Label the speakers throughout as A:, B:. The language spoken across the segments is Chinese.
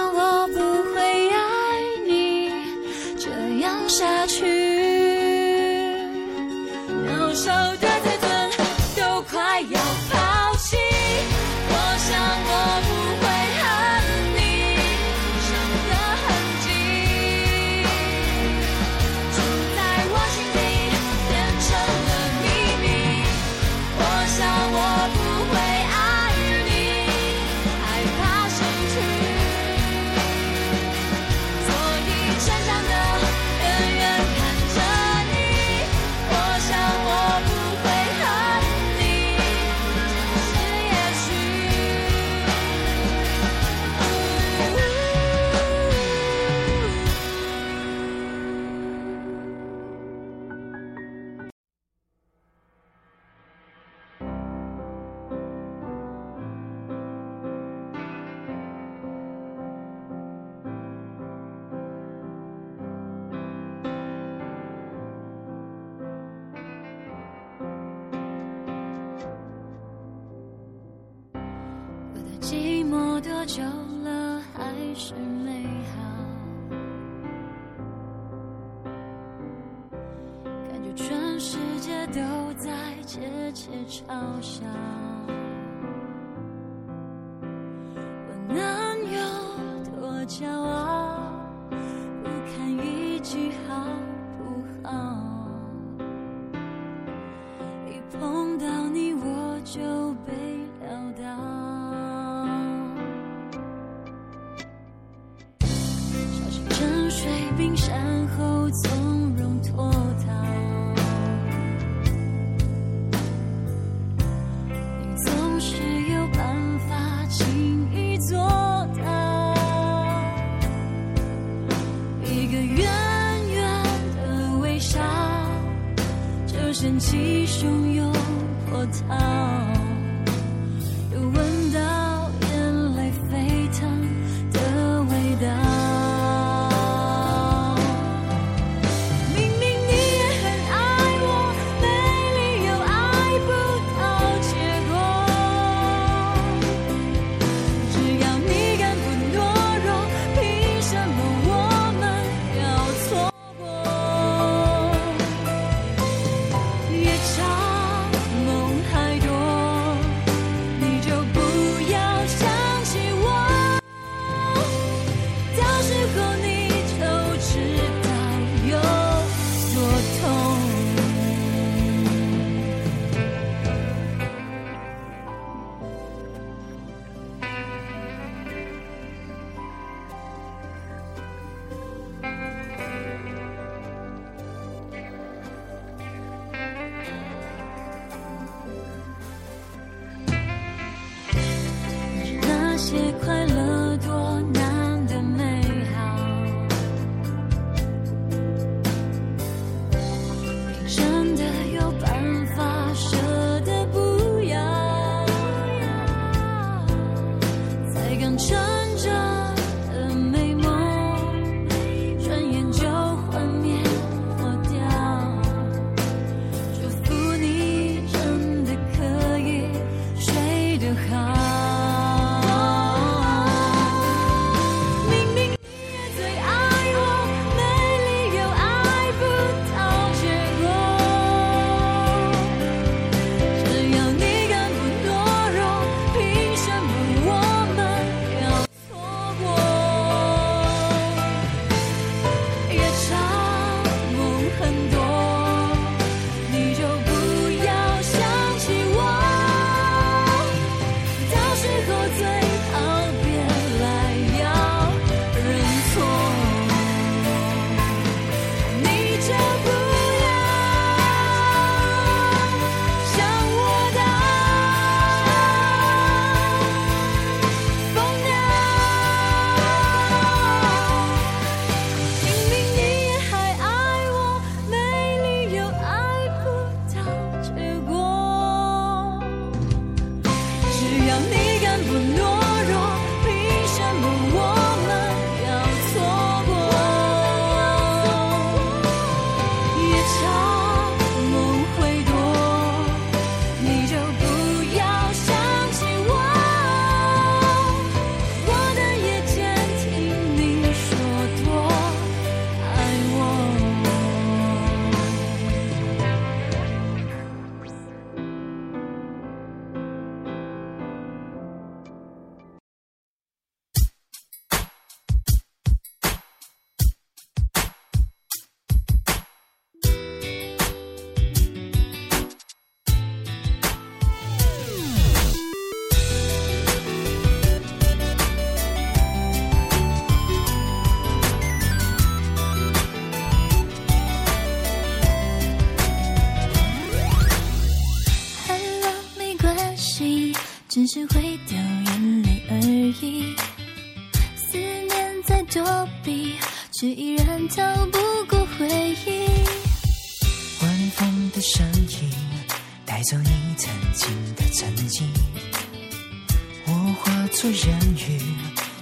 A: Love. of 寂寞多久了？还是美好，感觉全世界都在窃窃嘲笑。time. 曾经我化作人鱼，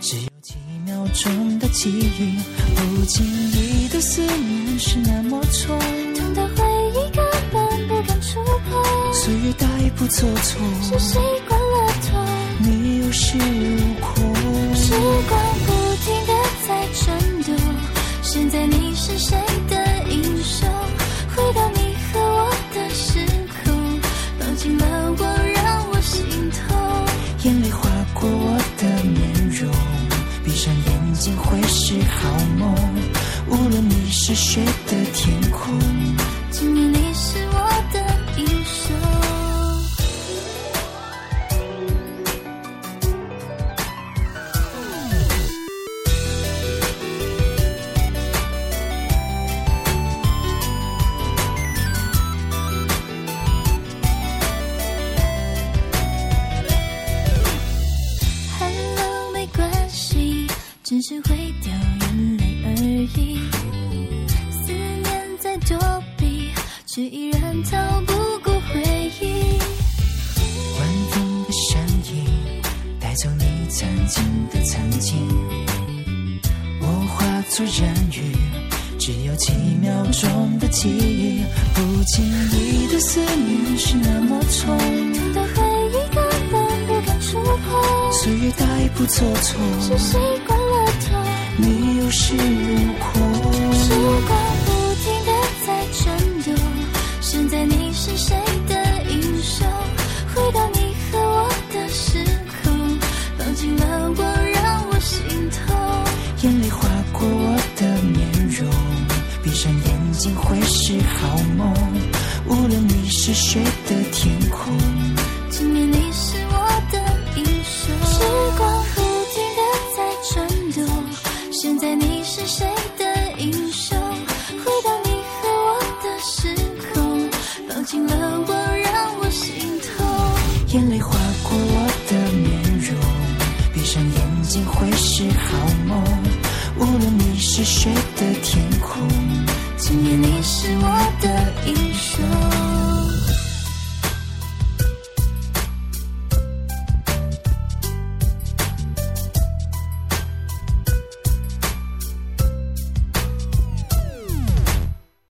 A: 只有几秒钟的记忆，不经意的思念是那么痛，
B: 痛到回忆根本不敢触碰，
A: 岁月带不走错，
B: 是习惯了痛，
A: 你有恃无恐。
B: 时光。
A: 眼泪划过我的面容闭上眼睛会是好梦。无论你是谁的天空
B: 只是会掉眼泪而已，思念在躲避，却依然逃不过回忆。
C: 晚风的声音带走你曾经的曾经，我化作人鱼，只有几秒钟的记忆。不经意的思念是那么
A: 痛，那段回忆根本不敢触碰，
C: 岁月带不走错，
A: 是习惯。
C: 你有恃无恐。论你是谁的天空，
A: 今夜你是我。